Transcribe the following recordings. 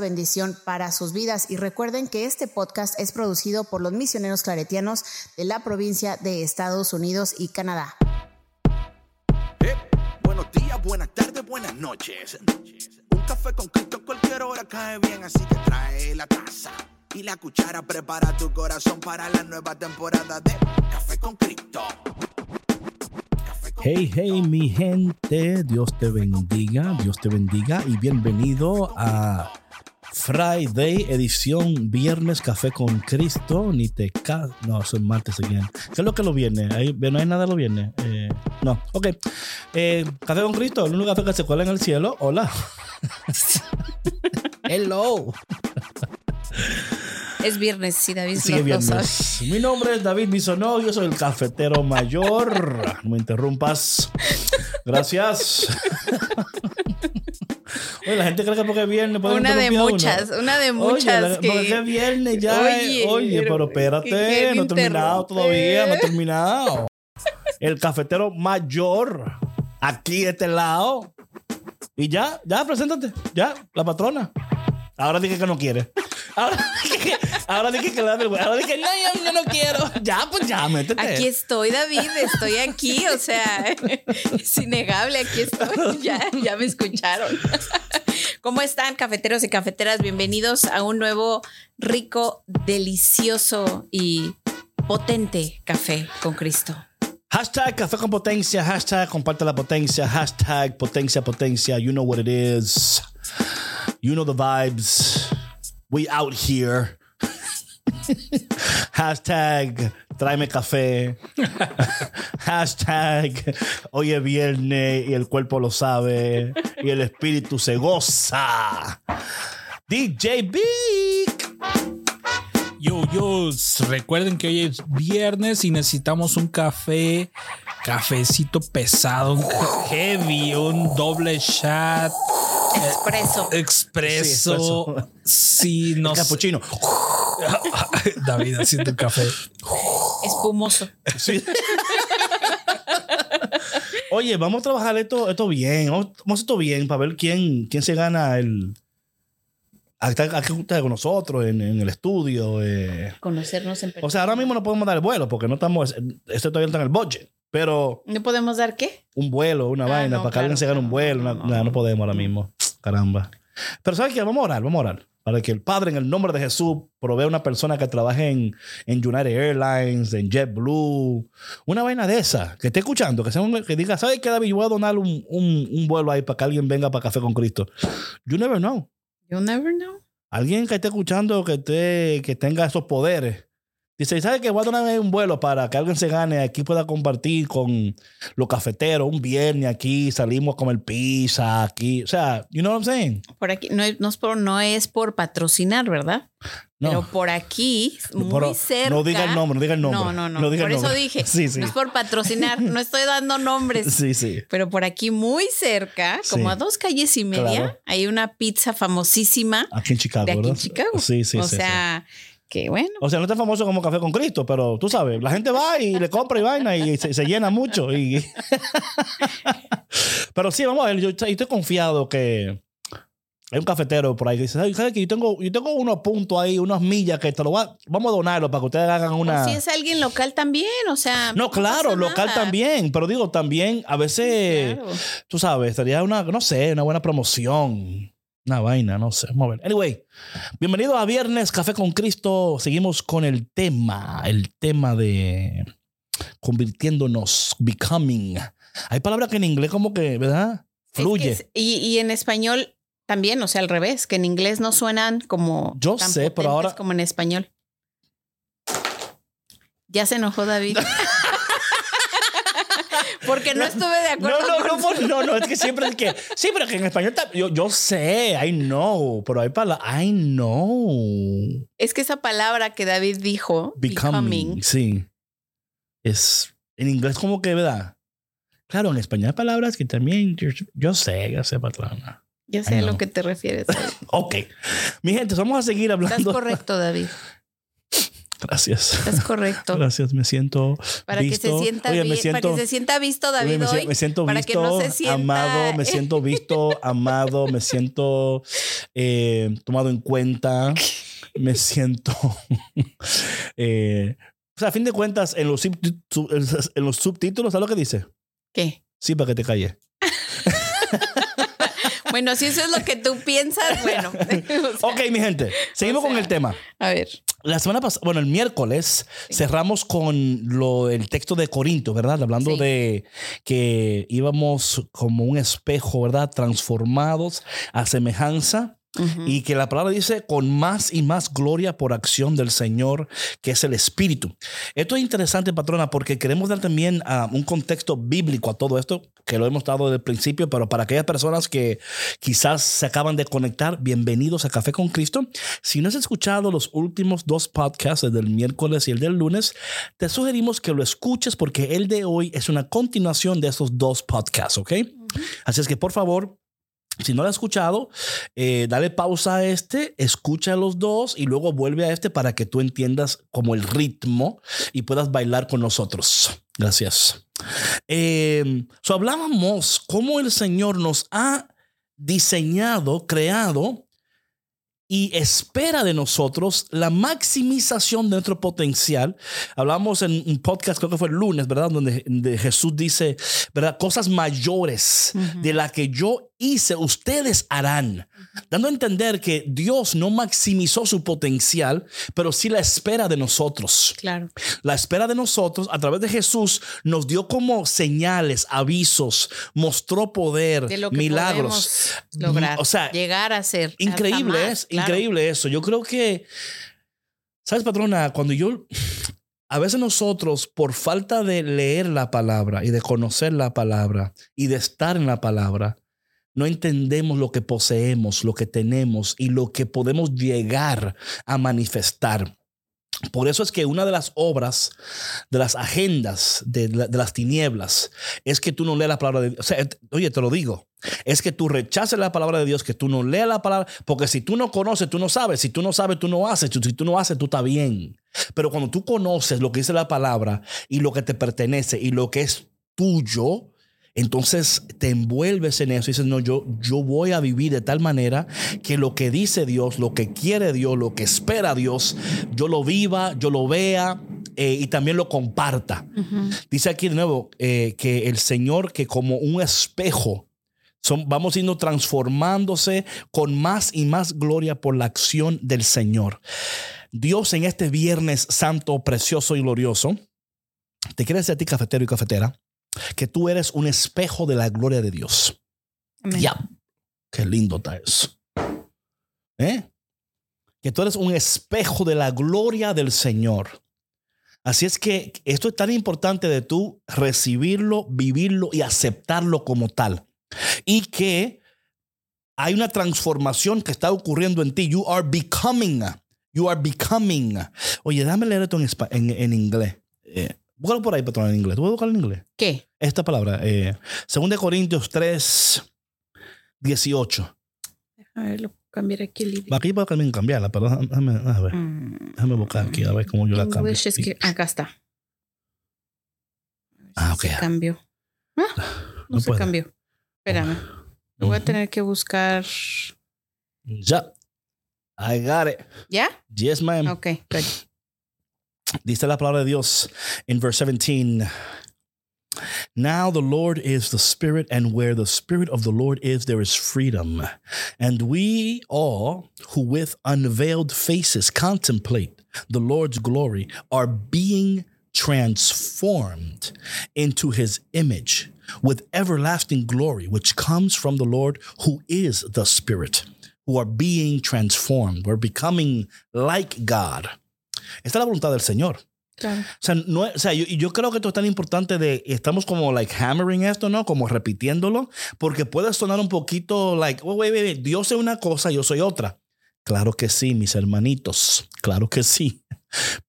bendición para sus vidas. Y recuerden que este podcast es producido por los misioneros claretianos de la provincia de Estados Unidos y Canadá. Eh, buenos días, buenas tardes, buenas noches. Un café con Cristo en cualquier hora cae bien, así que trae la taza y la cuchara. Prepara tu corazón para la nueva temporada de Café con Cristo. Hey, hey, mi gente, Dios te bendiga, Dios te bendiga y bienvenido a Friday, edición viernes, café con Cristo, ni te ca... No, son martes again. ¿Qué es lo que lo viene? Ahí, no hay nada lo viene. Eh, no, ok. Eh, café con Cristo, el único café que se cuela en el cielo. Hola. Hello. Es viernes, sí, David. Sí, viernes. Mi nombre es David Bisonó, yo soy el cafetero mayor. No me interrumpas. Gracias. Oye, la gente cree que porque es viernes Una de muchas, una de muchas. Oye, porque es viernes ya. Oye, oye pero espérate, no he terminado todavía, no he terminado. El cafetero mayor, aquí de este lado. Y ya, ya, preséntate, ya, la patrona. Ahora dije que no quiere. Ahora dije, ahora dije que le da vergüenza. Ahora dije, no, yo, yo, no quiero. Ya, pues ya, métete. Aquí estoy, David. Estoy aquí. O sea, es innegable. Aquí estoy. Ya, ya me escucharon. ¿Cómo están, cafeteros y cafeteras? Bienvenidos a un nuevo, rico, delicioso y potente café con Cristo. Hashtag café con potencia, hashtag comparte la potencia, hashtag potencia, potencia. You know what it is. You know the vibes. We out here. Hashtag tráeme café. Hashtag hoy es viernes y el cuerpo lo sabe y el espíritu se goza. DJ Big. Yo, yo, recuerden que hoy es viernes y necesitamos un café, cafecito pesado, un heavy, un doble shot. Expreso. Expreso. Sí, no. Capuchino. David haciendo el café. Espumoso. Sí. Oye, vamos a trabajar esto, esto bien. Vamos a hacer esto bien para ver quién, quién se gana el. Aquí con nosotros en, en el estudio. Eh. Conocernos en persona. O sea, ahora mismo no podemos dar el vuelo porque no estamos. Esto todavía está en el budget. Pero. ¿No podemos dar qué? Un vuelo, una ah, vaina, para que alguien se gane un vuelo. No, no, podemos ahora mismo. Caramba. Pero ¿sabes qué? Vamos a orar, vamos a orar. Para que el Padre, en el nombre de Jesús, provea una persona que trabaje en, en United Airlines, en JetBlue, una vaina de esa, que esté escuchando, que, sea que diga, ¿sabes qué, David? Yo voy a donar un, un, un vuelo ahí para que alguien venga para Café con Cristo. You never know. You never know. Alguien que esté escuchando, que, esté, que tenga esos poderes Dice, ¿sabe que Voy a donar un vuelo para que alguien se gane, aquí pueda compartir con los cafeteros un viernes aquí, salimos a comer pizza aquí. O sea, you know what I'm saying? Por aquí, no es, por, no es por patrocinar, ¿verdad? No. Pero por aquí, muy cerca. No diga el nombre, no diga el nombre. No, no, no. por eso dije, sí, sí. no es por patrocinar, no estoy dando nombres. Sí, sí. Pero por aquí, muy cerca, como a dos calles y media, hay una pizza famosísima. Aquí en Chicago, de aquí ¿verdad? en Chicago. Sí, sí, o sí. O sea bueno. O sea, no está famoso como Café con Cristo, pero tú sabes, la gente va y le compra y vaina y se, llena mucho. Y... pero sí, vamos a ver, yo estoy confiado que hay un cafetero por ahí que dice, ¿sabes qué? Yo tengo, yo tengo unos puntos ahí, unas millas que te lo va, vamos a donarlo para que ustedes hagan una... O si es alguien local también, o sea... No, claro, local también, pero digo, también a veces, tú sabes, sería una, no sé, una buena promoción. Una vaina, no sé. Vamos a ver. Anyway, bienvenido a Viernes Café con Cristo. Seguimos con el tema, el tema de convirtiéndonos, becoming. Hay palabras que en inglés como que, ¿verdad? Fluye. y, y, en español también, o sea, al revés, que en inglés no suenan como... Yo sé, pero ahora... Como en español. Ya se enojó David. Porque no estuve de acuerdo. No, no, no, con- por- no, no, es que siempre es que. Sí, pero que en español yo, yo sé, I know, pero hay palabras. I know. Es que esa palabra que David dijo, Becoming. becoming, Sí. Es. En inglés, como que, ¿verdad? Claro, en español hay palabras que también. Yo, yo sé, yo sé, patrona. yo sé a lo que te refieres. Ok. Mi gente, vamos a seguir Estás hablando. correcto, David. Gracias. Estás correcto. Gracias, me siento. Para que visto. se sienta Oye, me siento, para que se sienta visto David me, hoy. me siento para visto, que no se sienta- amado, me siento visto, amado, me siento eh, tomado en cuenta, me siento. eh, o sea, a fin de cuentas, en los, en los subtítulos, ¿sabes lo que dice? ¿Qué? Sí, para que te calles. Bueno, si eso es lo que tú piensas, bueno. O sea, Ok, mi gente, seguimos o con el tema. A ver. La semana pasada, bueno, el miércoles cerramos con lo, el texto de Corinto, ¿verdad? Hablando Sí. de que íbamos como un espejo, ¿verdad? Transformados a semejanza. Y que la palabra dice con más y más gloria por acción del Señor, que es el Espíritu. Esto es interesante, patrona, porque queremos dar también ah, un contexto bíblico a todo esto, que lo hemos dado desde el principio, pero para aquellas personas que quizás se acaban de conectar, bienvenidos a Café con Cristo. Si no has escuchado los últimos dos podcasts, el del miércoles y el del lunes, te sugerimos que lo escuches porque el de hoy es una continuación de esos dos podcasts, ¿ok? Así es que por favor, si no lo has escuchado, eh, dale pausa a este, escucha los dos y luego vuelve a este para que tú entiendas como el ritmo y puedas bailar con nosotros. Gracias. Eh, so hablábamos cómo el Señor nos ha diseñado, creado y espera de nosotros la maximización de nuestro potencial. Hablamos en un podcast, creo que fue el lunes, ¿verdad? Donde, Jesús dice, ¿verdad? Cosas mayores de la que yo hice, ustedes harán. Dando a entender que Dios no maximizó su potencial, pero sí la espera de nosotros. Claro. La espera de nosotros a través de Jesús nos dio como señales, avisos, mostró poder, De lo que milagros. lograr. O sea, llegar a ser. Increíble más, es, claro. increíble eso. Yo creo que, ¿sabes, patrona? Cuando yo, a veces nosotros, por falta de leer la palabra y de conocer la palabra y de estar en la palabra, no entendemos lo que poseemos, lo que tenemos y lo que podemos llegar a manifestar. Por eso es que una de las obras, de las agendas de, la- de las tinieblas, es que tú no leas la palabra de Dios. Sea, oye, te lo digo. Es que tú rechaces la palabra de Dios, que tú no leas la palabra, porque si tú no conoces, tú no sabes. Si tú no sabes, tú no haces. Si tú no haces, tú estás bien. Pero cuando tú conoces lo que dice la palabra y lo que te pertenece y lo que es tuyo, entonces te envuelves en eso y dices, no, yo, yo voy a vivir de tal manera que lo que dice Dios, lo que quiere Dios, lo que espera Dios, yo lo viva, yo lo vea eh, y también lo comparta. Dice aquí de nuevo eh, que el Señor, que como un espejo, son, vamos yendo transformándose con más y más gloria por la acción del Señor. Dios en este viernes santo, precioso y glorioso, te quiere decir a ti, cafetero y cafetera, que tú eres un espejo de la gloria de Dios. Ya. Qué lindo está eso. ¿Eh? Que tú eres un espejo de la gloria del Señor. Así es que esto es tan importante de tú recibirlo, vivirlo y aceptarlo como tal. Y que hay una transformación que está ocurriendo en ti. You are becoming. You are becoming. Oye, déjame leer esto en, en, en inglés. Eh, búscalo por ahí, patrón, en inglés. ¿Tú puedes buscarlo en inglés? ¿Qué? esta palabra, eh, 2 Corintios 3, 18. A ver, lo cambiar aquí el idioma. Aquí puedo también cambiarla, pero déjame, déjame ver. Mm, Déjame buscar aquí a ver cómo yo la cambio. Es que acá está. Ah, ok. Se cambió. Ah, no, No se puede. cambió. Espérame. Lo voy a tener que buscar. Ya. I got it. ¿Ya? Yes, ma'am. Ok, good. Dice la palabra de Dios en verse 17. Now the Lord is the Spirit, and where the Spirit of the Lord is, there is freedom. And we all who with unveiled faces contemplate the Lord's glory are being transformed into his image with everlasting glory, which comes from the Lord who is the Spirit, who are being transformed. We're becoming like God. Esta es la voluntad del Señor. Claro. O sea, no, o sea yo, yo creo que esto es tan importante de, estamos como like hammering esto, ¿no? Como repitiéndolo, porque puede sonar un poquito like, oh, wait, wait, wait, Dios es una cosa, yo soy otra. Claro que sí, mis hermanitos, claro que sí.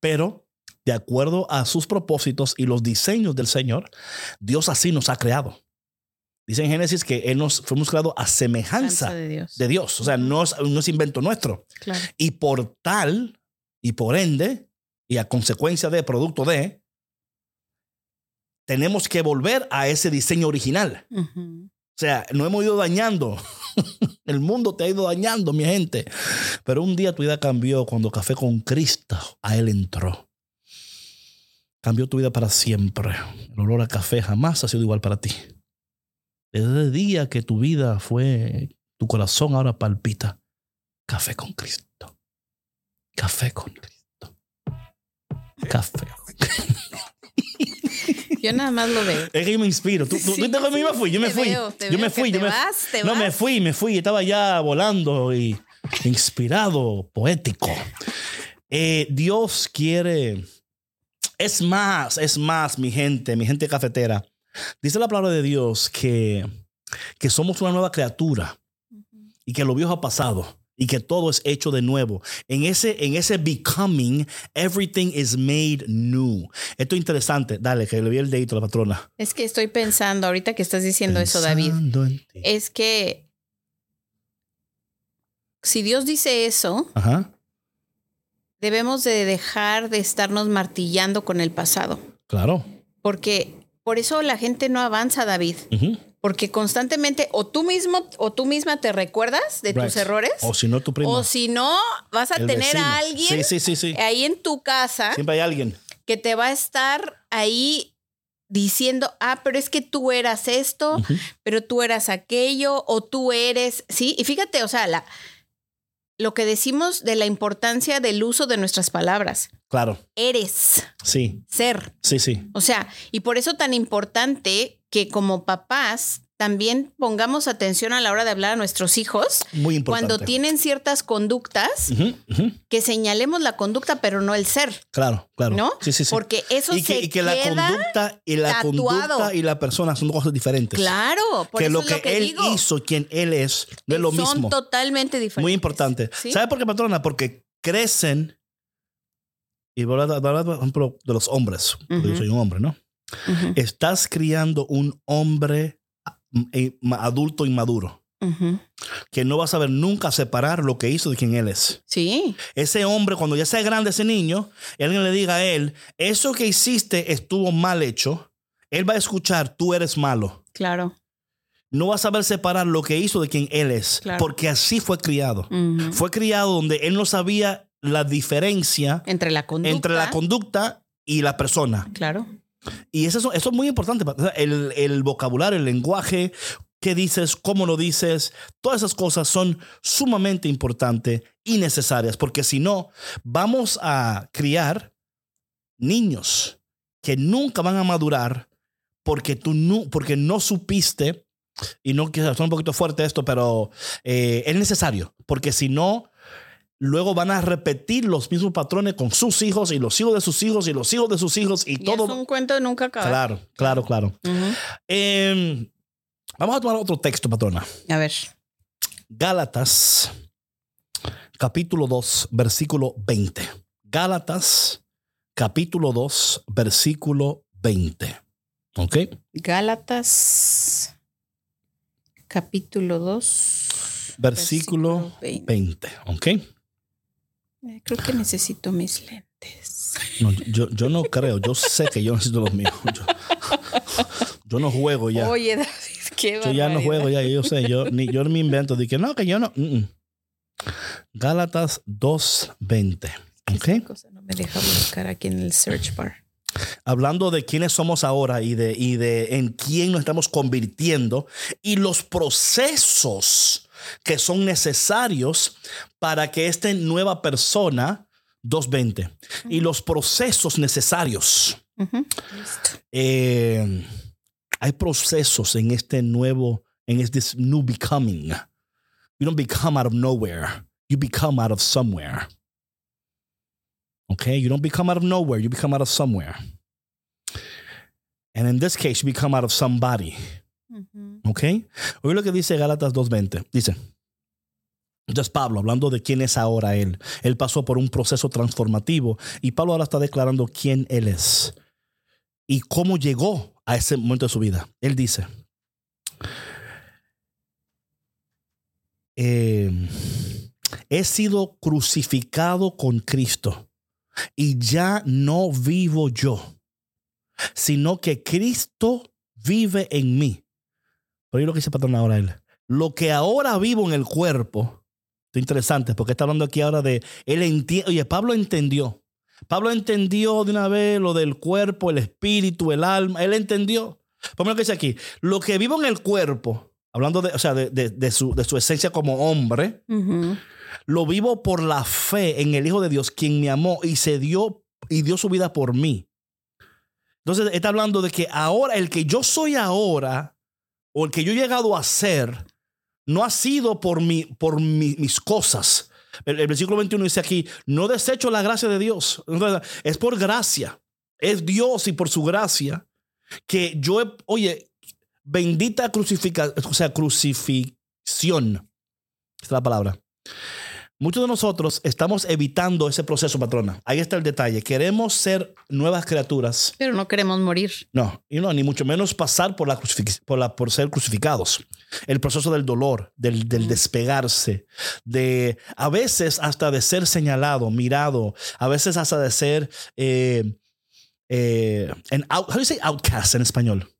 Pero de acuerdo a sus propósitos y los diseños del Señor, Dios así nos ha creado. Dice en Génesis que Él nos fuimos creados a semejanza Danza de Dios. de Dios. O sea, no es, no es invento nuestro. Claro. Y por tal, y por ende, y a consecuencia de, producto de, tenemos que volver a ese diseño original. O sea, no hemos ido dañando. El mundo te ha ido dañando, mi gente. Pero un día tu vida cambió cuando Café con Cristo a Él entró. Cambió tu vida para siempre. El olor a café jamás ha sido igual para ti. Desde el día que tu vida fue, tu corazón ahora palpita. Café con Cristo. Café con Cristo. Café. Yo nada más lo veo. Es que yo me inspiro. Tú, tú, Sí, tú me fui, yo me fui. veo, yo me fui, yo me vas, No, me fui, me fui. Estaba ya volando y inspirado, poético. Eh, Dios quiere. Es más, es más, mi gente, mi gente cafetera. Dice la palabra de Dios que, que somos una nueva criatura y que lo viejo ha pasado y que todo es hecho de nuevo. En ese, en ese becoming, everything is made new. Esto es interesante. Dale, que le vi el dedito a la patrona. Es que estoy pensando, ahorita que estás diciendo eso, David, Pensando en ti. es que si Dios dice eso, Ajá, debemos de dejar de estarnos martillando con el pasado. claro. Porque por eso la gente no avanza, David. Ujú. Porque constantemente o tú mismo o tú misma te recuerdas de tus errores. O si no, tu primo. O si no, vas a el tener vecino. a alguien Sí, sí, sí, ahí en tu casa Siempre hay alguien. que te va a estar ahí diciendo, ah, pero es que tú eras esto, pero tú eras aquello, o tú eres, sí. Y fíjate, o sea, la, lo que decimos de la importancia del uso de nuestras palabras. Claro. Eres, Sí, ser. sí, sí. O sea, y por eso tan importante que como papás también pongamos atención a la hora de hablar a nuestros hijos Muy importante. cuando tienen ciertas conductas, que señalemos la conducta, pero no el ser, Claro, claro. ¿no? Sí, sí, sí. Porque eso y que, se y que la queda conducta y la tatuado. conducta y la persona son dos cosas diferentes. Claro, por que eso lo es que, lo que él digo. hizo, quien él es, no es lo Son mismo. totalmente diferentes. Muy importante. ¿Sí? ¿Sabe por qué, patrona? Porque crecen. Y por ejemplo, de los hombres. porque Yo soy un hombre, ¿no? Estás criando un hombre eh, adulto inmaduro que no va a saber nunca separar lo que hizo de quien él es. Sí, Ese hombre, cuando ya sea grande ese niño, alguien le diga a él, eso que hiciste estuvo mal hecho, él va a escuchar, tú eres malo. claro. No va a saber separar lo que hizo de quien él es, Claro. porque así fue criado. Fue criado donde él no sabía la diferencia Entre la conducta. entre la conducta y la persona. Claro. Y eso, eso es muy importante. El, el vocabulario, el lenguaje, qué dices, cómo lo dices, todas esas cosas son sumamente importantes y necesarias, porque si no, vamos a criar niños que nunca van a madurar porque tú no, porque no supiste, y no quiero ser un poquito fuerte esto, pero eh, es necesario, porque si no, luego van a repetir los mismos patrones con sus hijos y los hijos de sus hijos y los hijos de sus hijos y, Y todo. es un cuento de nunca acabar. Claro, claro, claro. Ujú. Eh, vamos a tomar otro texto, patrona. A ver. Gálatas, capítulo 2, versículo 20. Gálatas, capítulo 2, versículo 20. ¿Ok? Gálatas, capítulo 2. Versículo 20. 20. ¿Ok? Eh, Creo que necesito mis lentes. No, yo, yo no creo. Yo sé que yo necesito los míos. Yo, yo no juego ya. Oye, David, qué Yo ya no barbaridad. juego ya, yo sé, yo ni yo me invento de que no, que yo no. mm, mm. Gálatas 2:20. Esta ¿Ok? cosa no me deja buscar aquí en el search bar. Hablando de quiénes somos ahora y de, y de en quién nos estamos convirtiendo y los procesos que son necesarios para que esta nueva persona 220 y los procesos necesarios. Eh, hay procesos en este nuevo, en este new becoming. You don't become out of nowhere. You become out of somewhere. Okay, you don't become out of nowhere, you become out of somewhere. And in this case, you become out of somebody. Okay? Oye lo que dice Gálatas 2.20. Dice, entonces Pablo, hablando de quién es ahora él, él pasó por un proceso transformativo y Pablo ahora está declarando quién él es y cómo llegó a ese momento de su vida. Él dice, eh, he sido crucificado con Cristo y ya no vivo yo, sino que Cristo vive en mí. Pero lo que dice patrón ahora él. Lo que ahora vivo en el cuerpo, esto es interesante porque está hablando aquí ahora de, él entiende, oye, Pablo entendió. Pablo entendió de una vez lo del cuerpo, el espíritu, el alma. Él entendió. Por lo que dice aquí, lo que vivo en el cuerpo, hablando de, o sea, de, de, de su, de su esencia como hombre, lo vivo por la fe en el Hijo de Dios, quien me amó y se dio y dio su vida por mí. Entonces está hablando de que ahora, el que yo soy ahora, o el que yo he llegado a ser, no ha sido por, mi, por mi- mis cosas. El, versículo 21 dice aquí, no desecho la gracia de Dios. Es por gracia. Es Dios y por su gracia que yo, he- oye, bendita crucificación, o sea, crucifixión. Esta es la palabra. Muchos de nosotros estamos evitando ese proceso, patrona. Ahí está el detalle. Queremos ser nuevas criaturas. Pero no queremos morir. No, y no, ni mucho menos pasar por, la por, la, por ser crucificados. El proceso del dolor, del, del despegarse, de a veces hasta de ser señalado, mirado, a veces hasta de ser eh, eh, an out, how do you say outcast en español?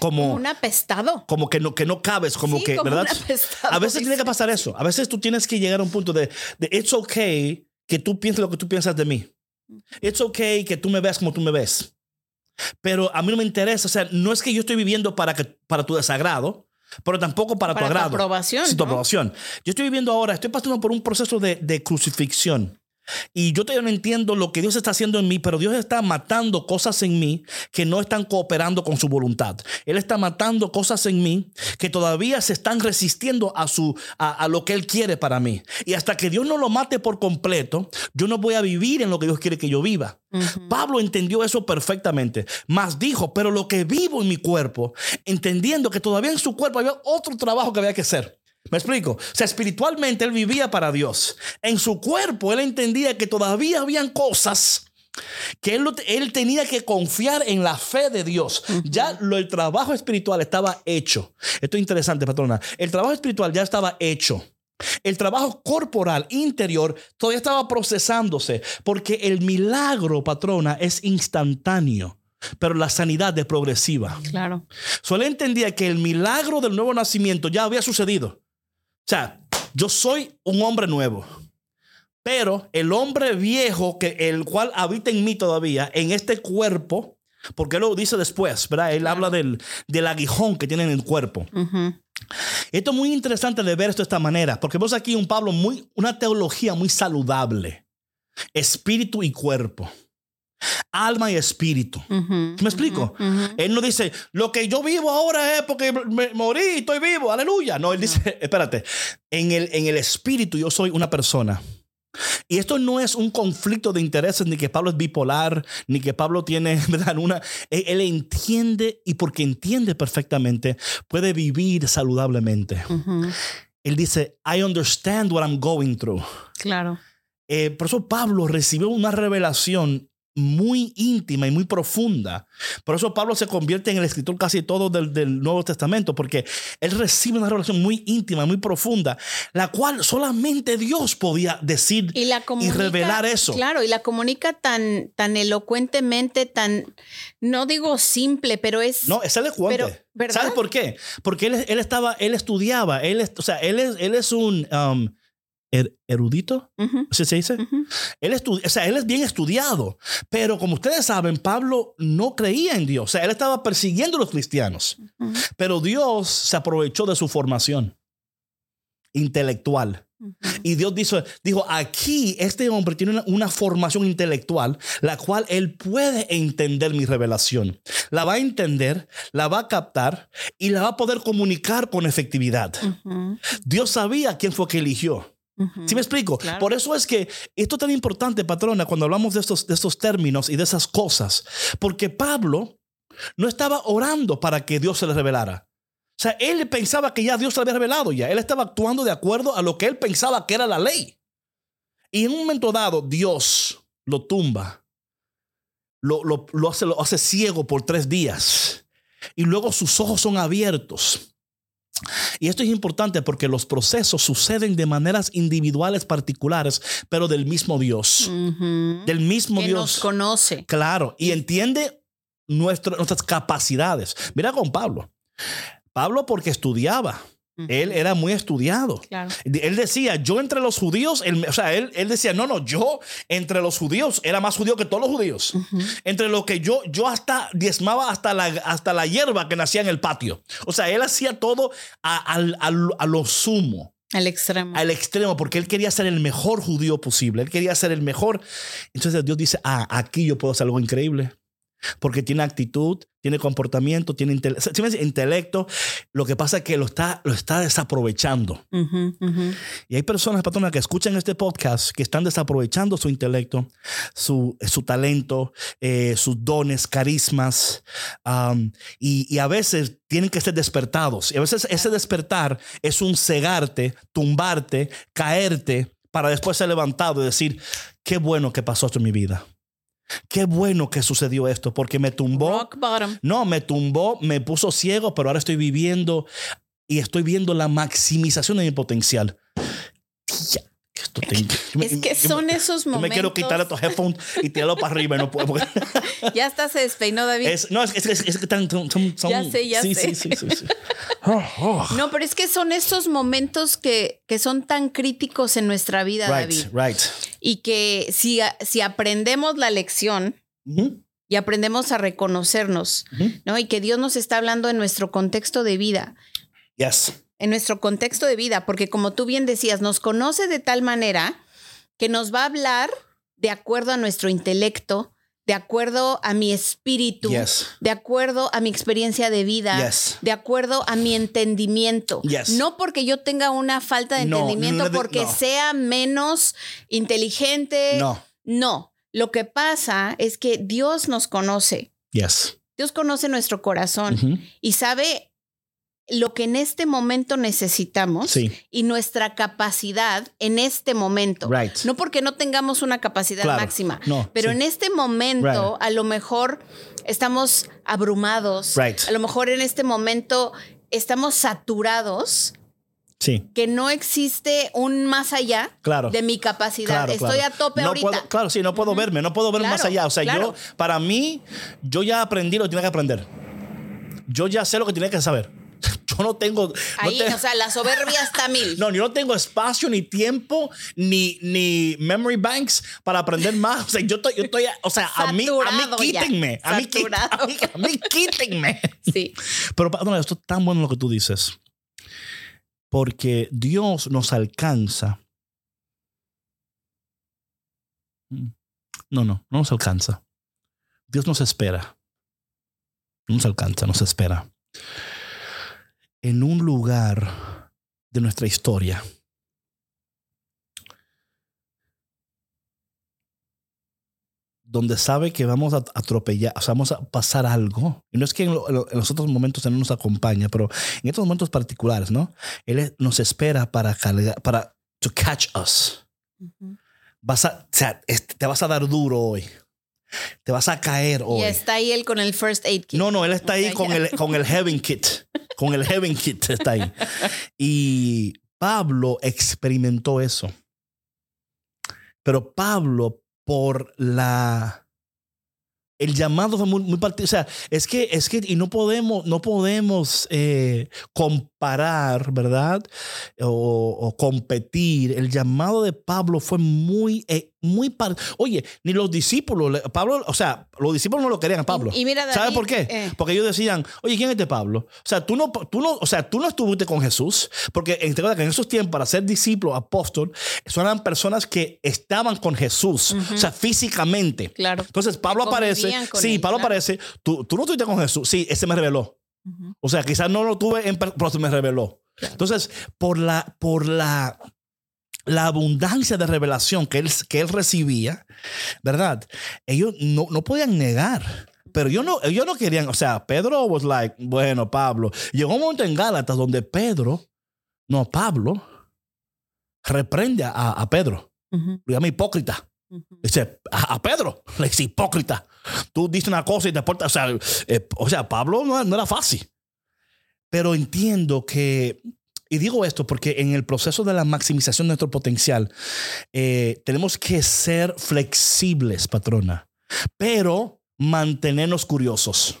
Como, Un apestado. como que no, que no cabes, como Sí, que, como ¿verdad? un apestado, A veces tiene que pasar eso. A veces tú tienes que llegar a un punto de, de it's okay que tú pienses lo que tú piensas de mí. It's okay que tú me veas como tú me ves. Pero a mí no me interesa. O sea, no es que yo estoy viviendo para, que, para tu desagrado, pero tampoco para, Para tu tu agrado. aprobación, Sí, tu ¿no? aprobación. Yo estoy viviendo ahora, estoy pasando por un proceso de, de crucifixión. Y yo todavía no entiendo lo que Dios está haciendo en mí, pero Dios está matando cosas en mí que no están cooperando con su voluntad. Él está matando cosas en mí que todavía se están resistiendo a, su, a, a lo que Él quiere para mí. Y hasta que Dios no lo mate por completo, yo no voy a vivir en lo que Dios quiere que yo viva. Pablo entendió eso perfectamente, más dijo, pero lo que vivo en mi cuerpo, entendiendo que todavía en su cuerpo había otro trabajo que había que hacer. ¿Me explico? O sea, espiritualmente él vivía para Dios. En su cuerpo él entendía que todavía habían cosas que él, tenía que confiar en la fe de Dios. Ya lo, el trabajo espiritual estaba hecho. Esto es interesante, patrona. El trabajo espiritual ya estaba hecho. El trabajo corporal interior todavía estaba procesándose porque el milagro, patrona, es instantáneo, pero la sanidad es progresiva. Claro. Solo entendía que el milagro del nuevo nacimiento ya había sucedido. O sea, yo soy un hombre nuevo. Pero el hombre viejo, que el cual habita en mí todavía, en este cuerpo, porque él lo dice después, ¿verdad? Él habla del, del aguijón que tiene en el cuerpo. Esto es muy interesante de ver esto de esta manera, porque vemos aquí un Pablo muy, una teología muy saludable. Espíritu y cuerpo. Alma y espíritu. ¿Me explico? Él no dice, lo que yo vivo ahora es porque me morí y estoy vivo, aleluya. No, él dice, espérate, en el, en el espíritu yo soy una persona. Y esto no es un conflicto de intereses, ni que Pablo es bipolar, ni que Pablo tiene, ¿verdad? Una, él, él entiende y porque entiende perfectamente, puede vivir saludablemente. Él dice, I understand what I'm going through. Claro. Eh, por eso Pablo recibió una revelación muy íntima y muy profunda. Por eso Pablo se convierte en el escritor casi todo del, del Nuevo Testamento, porque él recibe una revelación muy íntima, muy profunda, la cual solamente Dios podía decir Y la comunica, revelar eso. Claro, y la comunica tan, tan elocuentemente, tan, no digo simple, pero es. No, es elocuente. Pero, ¿verdad? ¿Sabes por qué? Porque él, él estaba, él estudiaba, él, o sea, él es, él es un um, er- erudito, ¿así se dice? ujú. Él, estu- o sea, él es bien estudiado, pero como ustedes saben, Pablo no creía en Dios. O sea, él estaba persiguiendo a los cristianos, pero Dios se aprovechó de su formación intelectual. Y Dios dijo, dijo, aquí este hombre tiene una, una formación intelectual, la cual él puede entender mi revelación. La va a entender, la va a captar y la va a poder comunicar con efectividad. Dios sabía quién fue que eligió. ¿Sí me explico? Claro. Por eso es que esto es tan importante, patrona, cuando hablamos de estos, de estos términos y de esas cosas. Porque Pablo no estaba orando para que Dios se le revelara. O sea, él pensaba que ya Dios se le había revelado ya. Él estaba actuando de acuerdo a lo que él pensaba que era la ley. Y en un momento dado, Dios lo tumba. Lo, lo- lo hace, lo hace ciego por tres días. Y luego sus ojos son abiertos. Y esto es importante porque los procesos suceden de maneras individuales particulares, pero del mismo Dios. Del mismo que Dios. nos conoce. Claro, y entiende nuestro- nuestras capacidades. Mira con Pablo. Pablo porque estudiaba. Él era muy estudiado. Claro. Él decía, yo entre los judíos, él- o sea, él, él decía, no, no, yo entre los judíos era más judío que todos los judíos. Entre lo que yo, yo hasta diezmaba hasta la, hasta la hierba que nacía en el patio. O sea, él hacía todo a, al- a lo sumo Al extremo. al extremo porque él quería ser el mejor judío posible. Él quería ser el mejor. Entonces Dios dice, ah, aquí yo puedo hacer algo increíble. Porque tiene actitud, tiene comportamiento, tiene intelecto. Lo que pasa es que lo está, lo está desaprovechando. Y hay personas, patrona, que escuchan este podcast que están desaprovechando su intelecto, su, su talento, eh, sus dones, carismas. um, y, y a veces tienen que ser despertados. Y a veces ese despertar es un cegarte, tumbarte, caerte, para después ser levantado y decir, qué bueno que pasó esto en mi vida. Qué bueno que sucedió esto, porque me tumbó. Rock bottom. No, me tumbó, me puso ciego, pero ahora estoy viviendo y estoy viendo la maximización de mi potencial. Tía, esto te- yo me- Es que me- son esos momentos. me quiero quitar estos headphones y tirarlo para arriba. No puedo. porque Ya hasta se despeinó David. es, no, es, es, es- que están, son, son- Ya sé, ya sí, sé. Sí, sí. Oh, oh. No, pero es que son esos momentos que, que son tan críticos en nuestra vida, David. Right. Y que si, si aprendemos la lección y aprendemos a reconocernos. ¿no? Y que Dios nos está hablando en nuestro contexto de vida, Yes. En nuestro contexto de vida, porque como tú bien decías, nos conoce de tal manera que nos va a hablar de acuerdo a nuestro intelecto, de acuerdo a mi espíritu, de acuerdo a mi experiencia de vida, de acuerdo a mi entendimiento. No porque yo tenga una falta de No, entendimiento, no porque no. sea menos inteligente. No. No. Lo que pasa es que Dios nos conoce. Dios conoce nuestro corazón y sabe lo que en este momento necesitamos Sí. y nuestra capacidad en este momento. Right. No porque no tengamos una capacidad Claro. máxima, No, pero sí. en este momento a lo mejor estamos abrumados, Right. a lo mejor en este momento estamos saturados, Sí. que no existe un más allá Claro. de mi capacidad. Claro, Estoy claro. a tope no ahorita. Puedo, claro, sí, no puedo verme, no puedo ver más allá. O sea, yo, para mí, yo ya aprendí lo que tenía que aprender. Yo ya sé lo que tenía que saber. Yo no tengo. no Ahí, te- o sea, la soberbia está a mil. no, yo no tengo espacio, ni tiempo, ni, ni memory banks para aprender más. O sea, yo estoy, yo estoy o sea, a mí, a mí quítenme. A mí, a, mí, a mí quítenme. Sí. Pero, no, esto es tan bueno lo que tú dices. Porque Dios nos alcanza. No, no, no nos alcanza. Dios nos espera. No nos alcanza, nos espera. En un lugar de nuestra historia. Donde sabe que vamos a atropellar, o sea, vamos a pasar algo. Y no es que en, lo- en lo- en los otros momentos Él no nos acompaña, pero en estos momentos particulares, ¿no? Él nos espera para cargar, para to catch us vas a, o sea, te vas a dar duro hoy. Te vas a caer hoy. Y está ahí él con el first aid kit. No, no, él está ahí con el, con el Heaven Kit. Con el Heaven Kit está ahí. Y Pablo experimentó eso. Pero Pablo, por la. El llamado fue muy, muy partido. O sea, es que, es que, y no podemos, no podemos eh, comparar, ¿verdad? O, o competir. El llamado de Pablo fue muy, eh, muy par- Oye, ni los discípulos, Pablo, o sea, los discípulos no lo querían a Pablo. Y- y mira, ¿Sabes por qué? eh. Porque ellos decían, oye, ¿quién es este Pablo? O sea, tú no, tú no, o sea, tú no estuviste con Jesús, porque que en esos tiempos, para ser discípulo, apóstol, eran personas que estaban con Jesús, o sea, físicamente. Claro. Entonces Pablo aparece, sí, él, Pablo claro. aparece, tú, tú no estuviste con Jesús, sí, ese me reveló. O sea, quizás no lo tuve, en, per- pero se me reveló. Entonces, por la, por la, la abundancia de revelación que él, que él recibía, ¿verdad? Ellos no, no podían negar. Pero yo no, ellos no querían, o sea, Pedro was like, bueno, Pablo. Llegó un momento en Gálatas donde Pedro, no, Pablo, reprende a, a Pedro. Lo llama hipócrita. Dice, a, a Pedro, le dice hipócrita. Tú dices una cosa y te portas, o sea, eh, o sea Pablo no, era fácil. Pero entiendo que, y digo esto porque en el proceso de la maximización de nuestro potencial, eh, tenemos que ser flexibles, patrona, pero mantenernos curiosos.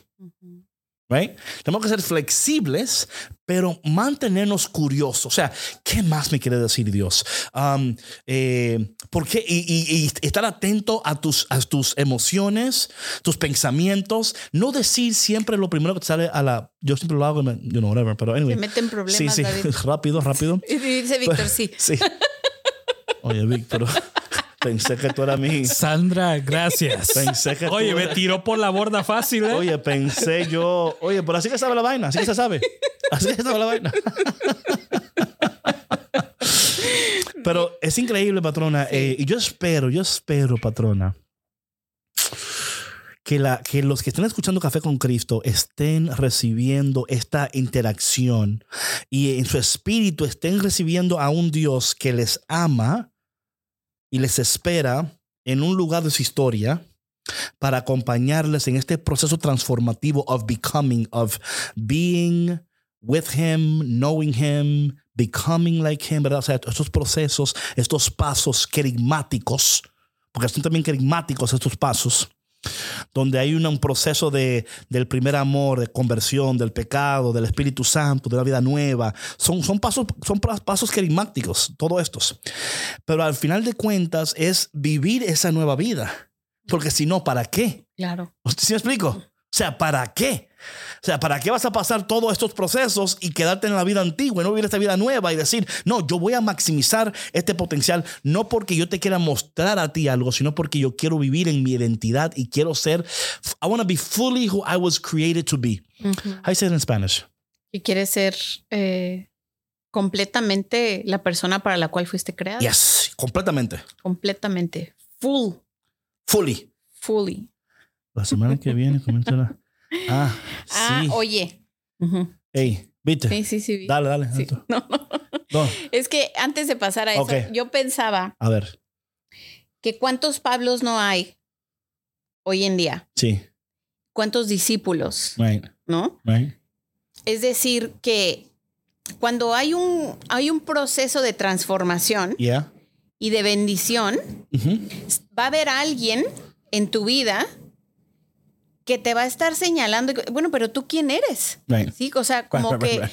Right? Tenemos que ser flexibles, pero mantenernos curiosos. O sea, ¿qué más me quiere decir Dios? Um, eh, ¿Por qué? Y, y- y estar atento a tus, a tus emociones, tus pensamientos. No decir siempre lo primero que te sale a la. Yo siempre lo hago, you know, whatever, pero anyway. Se mete en problemas, Sí, sí, David. rápido, rápido. Y dice Víctor, sí. Sí. Oye, pero pensé que tú eras mi. Sandra, gracias. Pensé que tú Oye, me eras- tiró por la borda fácil, ¿eh? Oye, pensé yo, oye, pero así que sabe la vaina, así que se sabe. Así que sabe la vaina. Pero es increíble, patrona. eh, y yo espero, yo espero, patrona, que, la, que los que estén escuchando Café con Cristo estén recibiendo esta interacción y en su espíritu estén recibiendo a un Dios que les ama y les espera en un lugar de su historia para acompañarles en este proceso transformativo of becoming, of being with Him, knowing Him, becoming like Him, ¿verdad? O sea, estos procesos, estos pasos carismáticos, porque son también carismáticos estos pasos, donde hay un, un proceso de, del primer amor, de conversión, del pecado, del Espíritu Santo, de la vida nueva. Son, son, pasos, son pa- pasos carismáticos, todos estos. Pero al final de cuentas es vivir esa nueva vida. Porque si no, ¿para qué? Claro. ¿Sí me explico? O sea, ¿para qué? O sea, ¿para qué vas a pasar todos estos procesos y quedarte en la vida antigua y no vivir esta vida nueva y decir, no, yo voy a maximizar este potencial, no porque yo te quiera mostrar a ti algo, sino porque yo quiero vivir en mi identidad y quiero ser, I want to be fully who I was created to be. Ujú. How you say it in Spanish? Y quieres ser eh, completamente la persona para la cual fuiste creado. Yes, completamente. Completamente. Full. Fully. Fully. La semana que viene comienza la... Ah, Ah, sí. oye. Ujú. Hey, ¿viste? Sí, sí, sí. vi. Dale, dale. Sí. No, no. No, Es que antes de pasar a eso, yo pensaba A ver, que cuántos Pablos no hay hoy en día, sí. cuántos discípulos, Right, ¿no? right. Es decir, que cuando hay un, hay un proceso de transformación Yeah. y de bendición, va a haber alguien en tu vida que te va a estar señalando, bueno, pero tú quién eres, Right. ¿sí? O sea, como Right, right,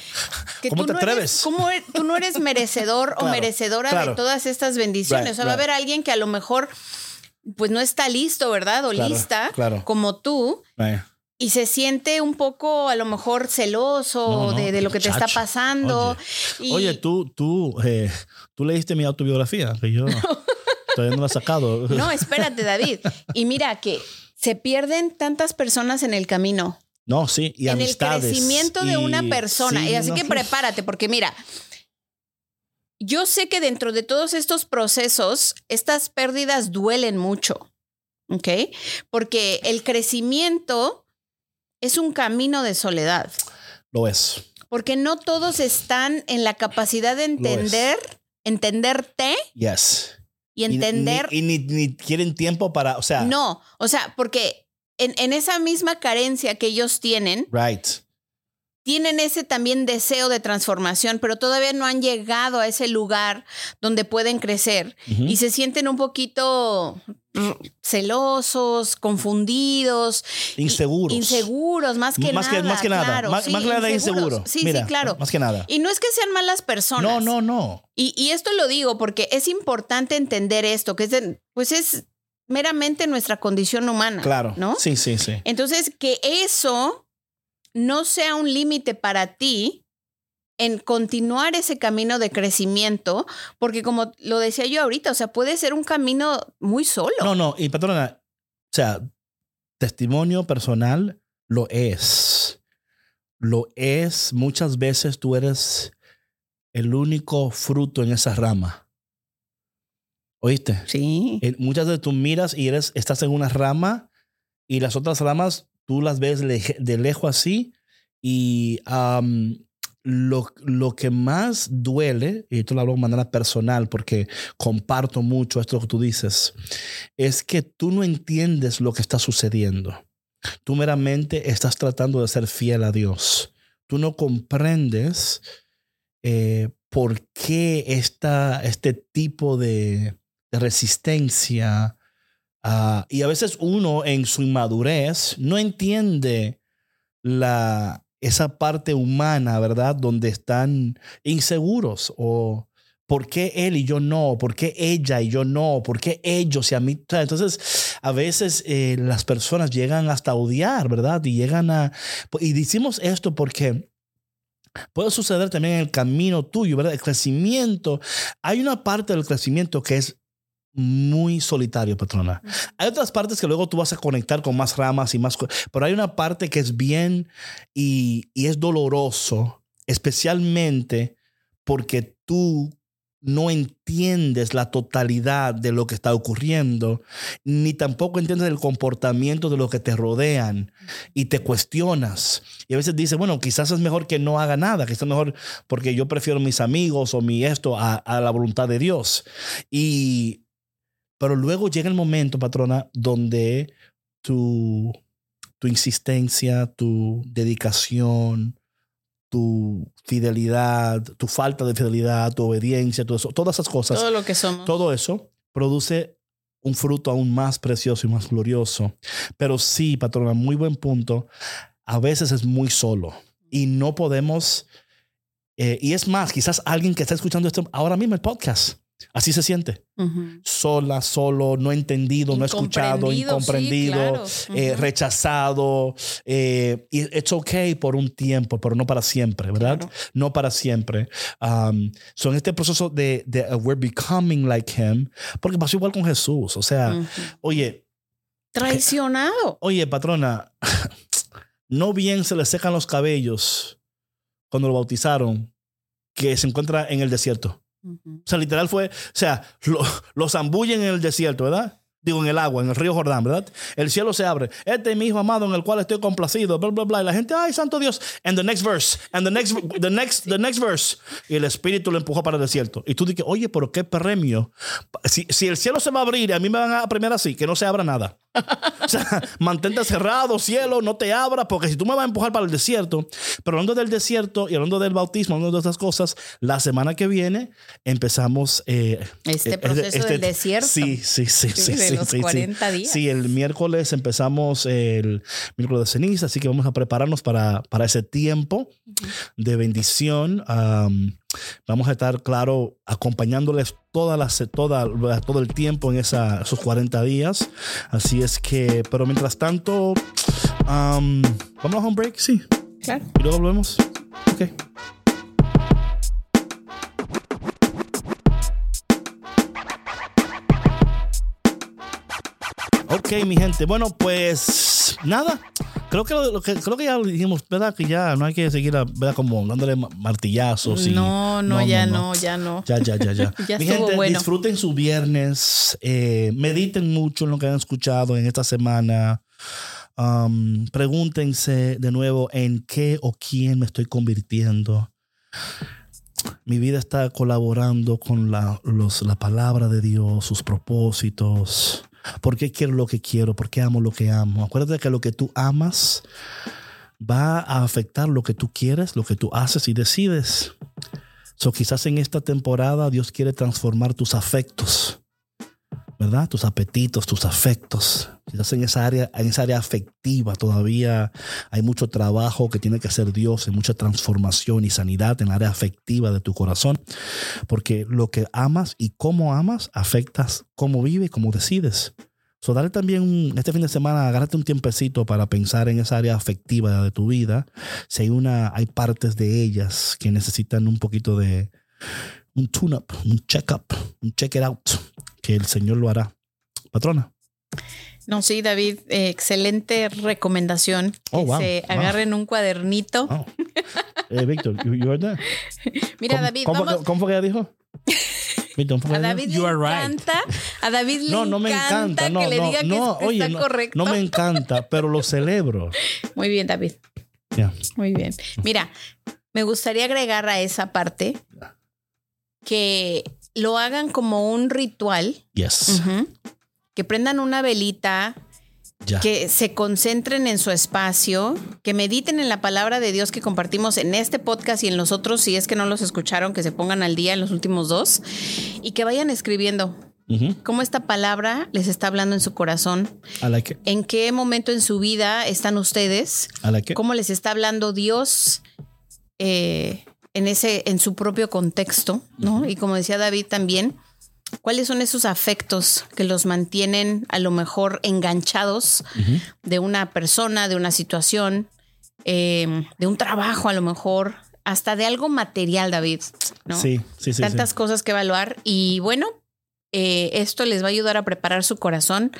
que, ¿Cómo tú te no eres- atreves? ¿cómo eres- tú no eres merecedor o merecedora claro. de todas estas bendiciones. O sea, va a haber alguien que a lo mejor pues no está listo, ¿verdad? O Claro, lista claro. como tú y se siente un poco a lo mejor celoso No, no, de, de lo que te está pasando. y- Oye, tú, tú, eh, tú leíste mi autobiografía, que yo todavía no la he sacado. No, espérate, David. Y mira que se pierden tantas personas en el camino. No, sí, y en amistades. el crecimiento de y- una persona. sí, y así no, que prepárate, porque mira, yo sé que dentro de todos estos procesos, estas pérdidas duelen mucho, ¿ok? Porque el crecimiento es un camino de soledad, Lo es. porque no todos están en la capacidad de entender, entenderte Yes. Y Y- entender Y, ni, ni quieren tiempo para, o sea. No, o sea, porque en, en esa misma carencia que ellos tienen, Right. tienen ese también deseo de transformación, pero todavía no han llegado a ese lugar donde pueden crecer y se sienten un poquito celosos, confundidos, Inseguros. inseguros, más que más nada. Que, más que nada. claro, más, sí, más que nada inseguros. inseguro. Sí, Mira, sí, claro. Más que nada. Y no es que sean malas personas. No, no, no. Y, y esto lo digo porque es importante entender esto, que es de- pues es meramente nuestra condición humana. Claro. ¿No? Sí, sí, sí. Entonces, que eso no sea un límite para ti en continuar ese camino de crecimiento, porque como lo decía yo ahorita, o sea, puede ser un camino muy solo. No, no. Y patrona, o sea, testimonio personal lo es. Lo es. Muchas veces tú eres el único fruto en esa rama. ¿Oíste? Sí. Eh, Muchas veces tú miras y eres, estás en una rama y las otras ramas tú las ves de lejos así y am, lo, lo que más duele, y esto lo hablo de manera personal porque comparto mucho esto que tú dices, es que tú no entiendes lo que está sucediendo. Tú meramente estás tratando de ser fiel a Dios. Tú no comprendes eh, por qué esta, este tipo de, resistencia. ah, y a veces uno en su inmadurez no entiende la, esa parte humana, ¿verdad? Donde están inseguros o por qué él y yo no, por qué ella y yo no, por qué ellos y a mí. Entonces, a veces eh, las personas llegan hasta odiar, ¿verdad? Y llegan a... Y decimos esto porque puede suceder también en el camino tuyo, ¿verdad? El crecimiento. Hay una parte del crecimiento que es muy solitario, patrona. Hay otras partes que luego tú vas a conectar con más ramas y más, pero hay una parte que es bien y, y es doloroso, especialmente porque tú no entiendes la totalidad de lo que está ocurriendo, ni tampoco entiendes el comportamiento de los que te rodean y te cuestionas. Y a veces dices, bueno, quizás es mejor que no haga nada, quizás es mejor porque yo prefiero mis amigos o mi esto a, a la voluntad de Dios. Y, pero luego llega el momento, patrona, donde tu, tu insistencia, tu dedicación, tu fidelidad, tu falta de fidelidad, tu obediencia, todo eso, todas esas cosas, Todo lo que somos. todo eso produce un fruto aún más precioso y más glorioso. Pero sí, patrona, muy buen punto. A veces es muy solo y no podemos. eh, y es más, quizás alguien que está escuchando esto ahora mismo el podcast, así se siente. Sola, solo, no entendido, no escuchado, Incomprendido, sí, eh, rechazado. Eh, y it's okay por un tiempo, pero no para siempre, ¿verdad? Claro. No para siempre. Um, so en este proceso de, de uh, we're becoming like him, porque pasó igual con Jesús. O sea, Ujú. oye, Traicionado. oye, patrona, no bien se le secan los cabellos cuando lo bautizaron, que se encuentra en el desierto. O sea, literal fue, o sea, lo, lo zambullen en el desierto, ¿verdad? Digo, en el agua, en el río Jordán, ¿verdad? El cielo se abre. Este es mi hijo amado en el cual estoy complacido, bla, bla, bla. Y la gente, ay, santo Dios. And the next verse, and the next, the next, the next verse. Y el espíritu lo empujó para el desierto. Y tú dices, oye, pero qué premio. Si, si el cielo se va a abrir y a mí me van a premiar así, que no se abra nada. O sea, mantente cerrado, cielo, no te abra, porque si tú me vas a empujar para el desierto, pero hablando del desierto y hablando del bautismo, hablando de estas cosas, la semana que viene empezamos eh, Este eh, proceso del desierto. Sí, sí, sí, sí, Sí, de sí, los sí, sí. 40 días. Sí, el miércoles empezamos el miércoles de ceniza, así que vamos a prepararnos para, para ese tiempo de bendición. Am, vamos a estar, claro, acompañándoles toda la, toda, todo el tiempo en esa, esos 40 días. Así es que, pero mientras tanto, am, vamos a un break, sí. Claro. Y luego volvemos. Ok. Ok, mi gente. Bueno, pues nada. Creo que, lo, lo que creo que ya lo dijimos, ¿verdad? Que ya no hay que seguir ¿verdad? como dándole ma- martillazos. y- No, no, ya no, ya no. Ya, ya, ya, ya. Ya Mi gente, bueno. disfruten su viernes. eh, mediten mucho en lo que han escuchado en esta semana. Um, pregúntense de nuevo en qué o quién me estoy convirtiendo. Mi vida está colaborando con la, los- la palabra de Dios, sus propósitos. ¿Por qué quiero lo que quiero? ¿Por qué amo lo que amo? Acuérdate que lo que tú amas va a afectar lo que tú quieres, lo que tú haces y decides. So, quizás en esta temporada Dios quiere transformar tus afectos, ¿verdad? Tus apetitos, tus afectos. Quizás en esa área, en esa área afectiva todavía hay mucho trabajo que tiene que hacer Dios, hay mucha transformación y sanidad en el área afectiva de tu corazón, porque lo que amas y cómo amas afectas cómo vive y cómo decides. So, dale también este fin de semana, agárrate un tiempecito para pensar en esa área afectiva de tu vida. Si hay una, hay partes de ellas que necesitan un poquito de un tune-up, un check-up, un check it out, que el Señor lo hará. Patrona. No, sí, David, eh, excelente recomendación. Oh, Que wow, se wow. agarren un cuadernito. Oh. Eh, Víctor, you, you heard that? Mira, ¿Cómo- David, ¿cómo, vamos. ¿Cómo fue que ella dijo? Un poco A David le are right. encanta. A David le No, no me encanta. No, que le no, diga que no, oye, está no, correcto. no me encanta, pero lo celebro. Muy bien, David. Muy bien. Mira, me gustaría agregar a esa parte que lo hagan como un ritual, Yes. que prendan una velita, Ya. que se concentren en su espacio, que mediten en la palabra de Dios que compartimos en este podcast y en los otros, si es que no los escucharon, que se pongan al día en los últimos dos, y que vayan escribiendo cómo esta palabra les está hablando en su corazón, like en qué momento en su vida están ustedes, like cómo les está hablando Dios eh, en ese, en su propio contexto, ¿no? Y como decía David también, ¿cuáles son esos afectos que los mantienen a lo mejor enganchados de una persona, de una situación, eh, de un trabajo a lo mejor, hasta de algo material, David, ¿no? Sí, sí, sí. Tantas sí. cosas que evaluar y bueno, eh, esto les va a ayudar a preparar su corazón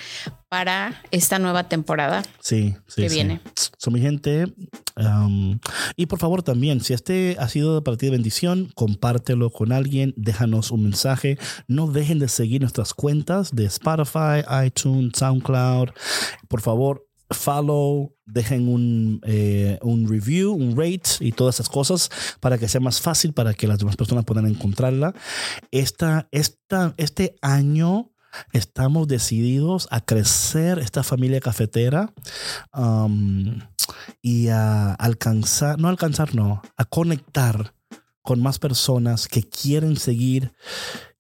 para esta nueva temporada. Sí, sí, que sí. viene. So, mi gente, um, y por favor también, si este ha sido para ti de bendición, compártelo con alguien, déjanos un mensaje. No dejen de seguir nuestras cuentas de Spotify, iTunes, SoundCloud. Por favor, follow, dejen un, eh, un review, un rate y todas esas cosas para que sea más fácil para que las demás personas puedan encontrarla. Esta, esta, este año estamos decididos a crecer esta familia cafetera um, y a alcanzar, no alcanzar, no, a conectar con más personas que quieren seguir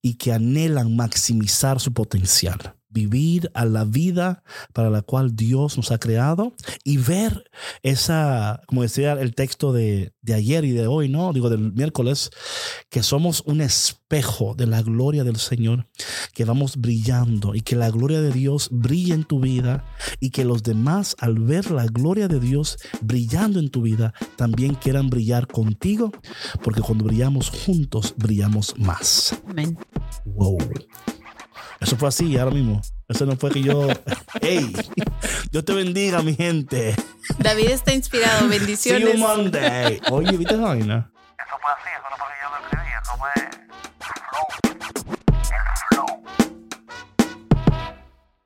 y que anhelan maximizar su potencial. Vivir a la vida para la cual Dios nos ha creado y ver esa, como decía el texto de, de ayer y de hoy, ¿no? Digo, del miércoles, que somos un espejo de la gloria del Señor, que vamos brillando y que la gloria de Dios brille en tu vida y que los demás al ver la gloria de Dios brillando en tu vida también quieran brillar contigo, porque cuando brillamos juntos brillamos más. Amén. Wow. Eso fue así, ahora mismo. Eso no fue que yo. ¡Ey! Dios te bendiga, mi gente. David está inspirado. Bendiciones. See you Monday. Oye, ¿viste esa vaina? Eso fue así, eso no fue que yo lo escribí. Eso fue.